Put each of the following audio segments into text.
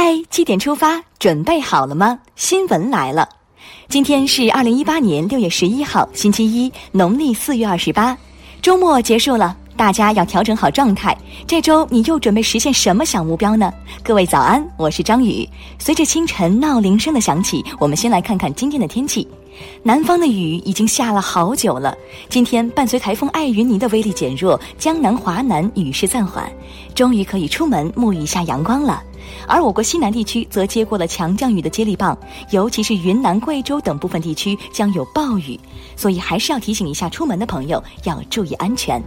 嗨，七点出发，准备好了吗？新闻来了，今天是二零一八年六月十一号，星期一，农历四月二十八，周末结束了，大家要调整好状态。这周你又准备实现什么小目标呢？各位早安，我是张宇。随着清晨闹铃声的响起，我们先来看看今天的天气。南方的雨已经下了好久了，今天伴随台风艾云尼的威力减弱，江南、华南雨势暂缓，终于可以出门沐浴一下阳光了。而我国西南地区则接过了强降雨的接力棒，尤其是云南、贵州等部分地区将有暴雨，所以还是要提醒一下出门的朋友要注意安全。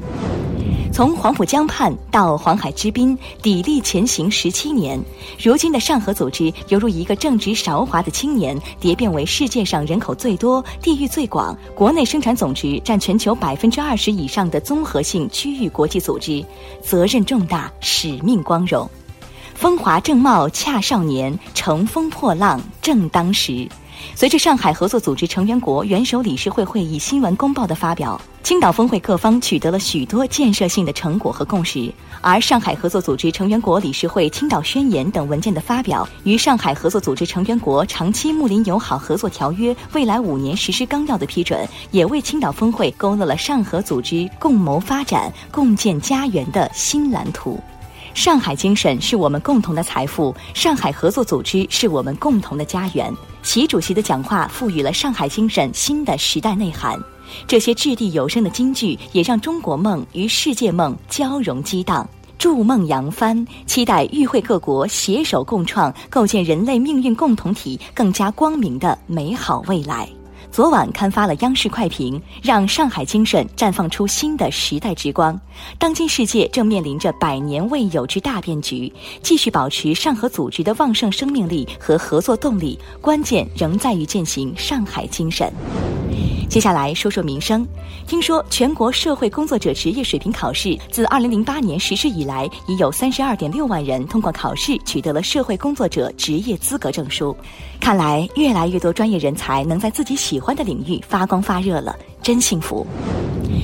从黄浦江畔到黄海之滨，砥砺前行十七年。如今的上合组织犹如一个正值韶华的青年，蝶变为世界上人口最多、地域最广、国内生产总值占全球百分之二十以上的综合性区域国际组织，责任重大，使命光荣。风华正茂恰少年，乘风破浪正当时。随着上海合作组织成员国元首理事会会议新闻公报的发表，青岛峰会各方取得了许多建设性的成果和共识。而上海合作组织成员国理事会青岛宣言等文件的发表，与上海合作组织成员国长期睦邻友好合作条约未来五年实施纲要的批准，也为青岛峰会勾勒了上合组织共谋发展、共建家园的新蓝图。上海精神是我们共同的财富，上海合作组织是我们共同的家园。习主席的讲话赋予了上海精神新的时代内涵。这些掷地有声的金句，也让中国梦与世界梦交融激荡，筑梦扬帆，期待与会各国携手共创，构建人类命运共同体更加光明的美好未来。昨晚刊发了央视快评，让上海精神绽放出新的时代之光。当今世界正面临着百年未有之大变局，继续保持上合组织的旺盛生命力和合作动力，关键仍在于践行上海精神。接下来说说民生。听说全国社会工作者职业水平考试自二零零八年实施以来，已有三十二点六万人通过考试取得了社会工作者职业资格证书。看来越来越多专业人才能在自己喜欢的领域发光发热了，真幸福。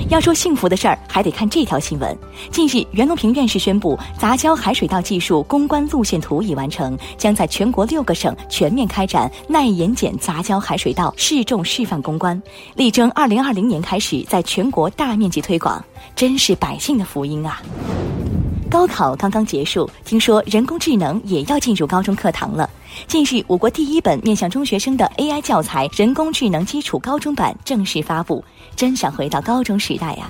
要说幸福的事儿，还得看这条新闻。近日，袁隆平院士宣布，杂交海水稻技术攻关路线图已完成，将在全国六个省全面开展耐盐碱杂交海水稻试种示范攻关，力争二零二零年开始在全国大面积推广。真是百姓的福音啊！高考刚刚结束，听说人工智能也要进入高中课堂了。近日，我国第一本面向中学生的 AI 教材《人工智能基础高中版》正式发布。真想回到高中时代呀！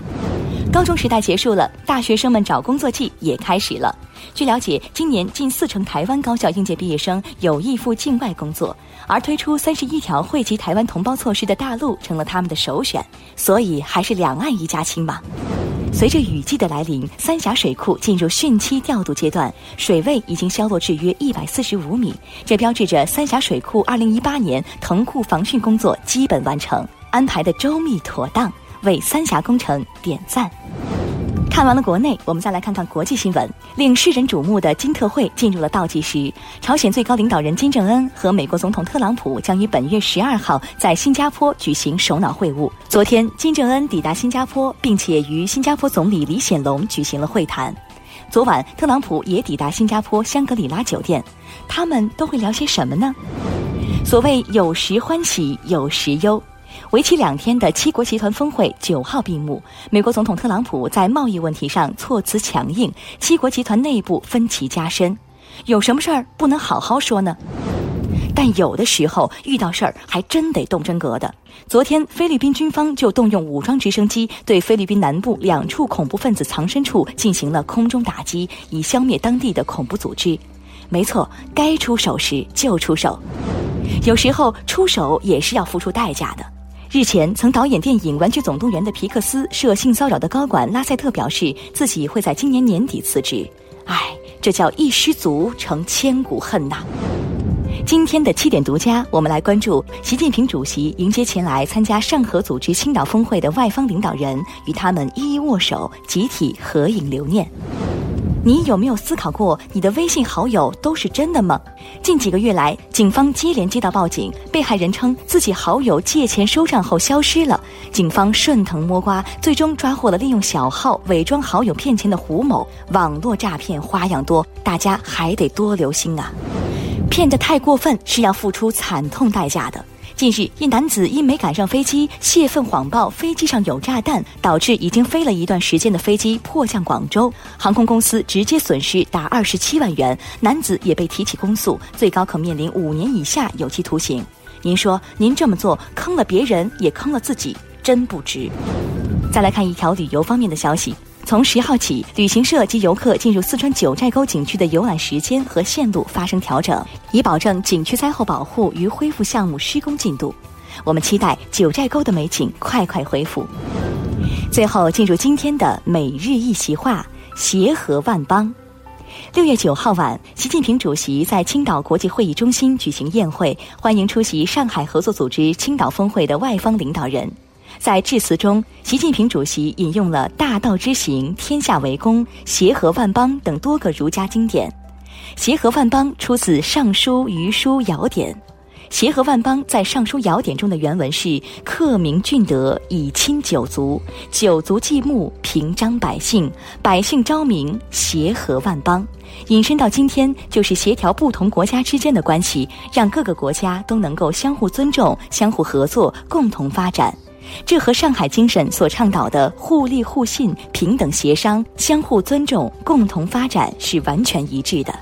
高中时代结束了，大学生们找工作季也开始了。据了解，今年近四成台湾高校应届毕业生有意赴境外工作，而推出三十一条惠及台湾同胞措施的大陆成了他们的首选。所以，还是两岸一家亲嘛。随着雨季的来临，三峡水库进入汛期调度阶段，水位已经消落至约一百四十五米，这标志着三峡水库二零一八年腾库防汛工作基本完成，安排的周密妥当，为三峡工程点赞。看完了国内，我们再来看看国际新闻。令世人瞩目的金特会进入了倒计时。朝鲜最高领导人金正恩和美国总统特朗普将于本月十二号在新加坡举行首脑会晤。昨天，金正恩抵达新加坡，并且与新加坡总理李显龙举行了会谈。昨晚，特朗普也抵达新加坡香格里拉酒店。他们都会聊些什么呢？所谓有时欢喜，有时忧。为期两天的七国集团峰会九号闭幕，美国总统特朗普在贸易问题上措辞强硬，七国集团内部分歧加深。有什么事儿不能好好说呢？但有的时候遇到事儿还真得动真格的。昨天，菲律宾军方就动用武装直升机对菲律宾南部两处恐怖分子藏身处进行了空中打击，以消灭当地的恐怖组织。没错，该出手时就出手，有时候出手也是要付出代价的。日前，曾导演电影《玩具总动员》的皮克斯涉性骚扰的高管拉塞特表示，自己会在今年年底辞职。唉，这叫一失足成千古恨呐！今天的七点独家，我们来关注习近平主席迎接前来参加上合组织青岛峰会的外方领导人，与他们一一握手，集体合影留念。你有没有思考过，你的微信好友都是真的吗？近几个月来，警方接连接到报警，被害人称自己好友借钱收账后消失了。警方顺藤摸瓜，最终抓获了利用小号伪装好友骗钱的胡某。网络诈骗花样多，大家还得多留心啊！骗得太过分是要付出惨痛代价的。近日，一男子因没赶上飞机，泄愤谎报飞机上有炸弹，导致已经飞了一段时间的飞机迫降广州，航空公司直接损失达二十七万元，男子也被提起公诉，最高可面临五年以下有期徒刑。您说，您这么做坑了别人，也坑了自己，真不值。再来看一条旅游方面的消息。从十号起，旅行社及游客进入四川九寨沟景区的游览时间和线路发生调整，以保证景区灾后保护与恢复项目施工进度。我们期待九寨沟的美景快快恢复。最后进入今天的每日一席话：协和万邦。六月九号晚，习近平主席在青岛国际会议中心举行宴会，欢迎出席上海合作组织青岛峰会的外方领导人。在致辞中，习近平主席引用了“大道之行，天下为公”“协和万邦”等多个儒家经典。“协和万邦”出自《尚书·虞书·尧典》。“协和万邦”在《尚书·尧典》中的原文是“克明俊德，以亲九族；九族继牧，平章百姓；百姓昭明，协和万邦”。引申到今天，就是协调不同国家之间的关系，让各个国家都能够相互尊重、相互合作、共同发展。这和上海精神所倡导的互利互信、平等协商、相互尊重、共同发展是完全一致的。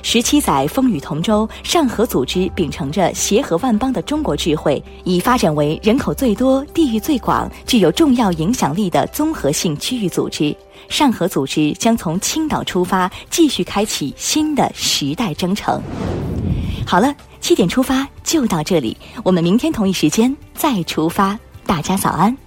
十七载风雨同舟，上合组织秉承着协和万邦的中国智慧，已发展为人口最多、地域最广、具有重要影响力的综合性区域组织。上合组织将从青岛出发，继续开启新的时代征程。好了，七点出发就到这里，我们明天同一时间再出发。大家早安。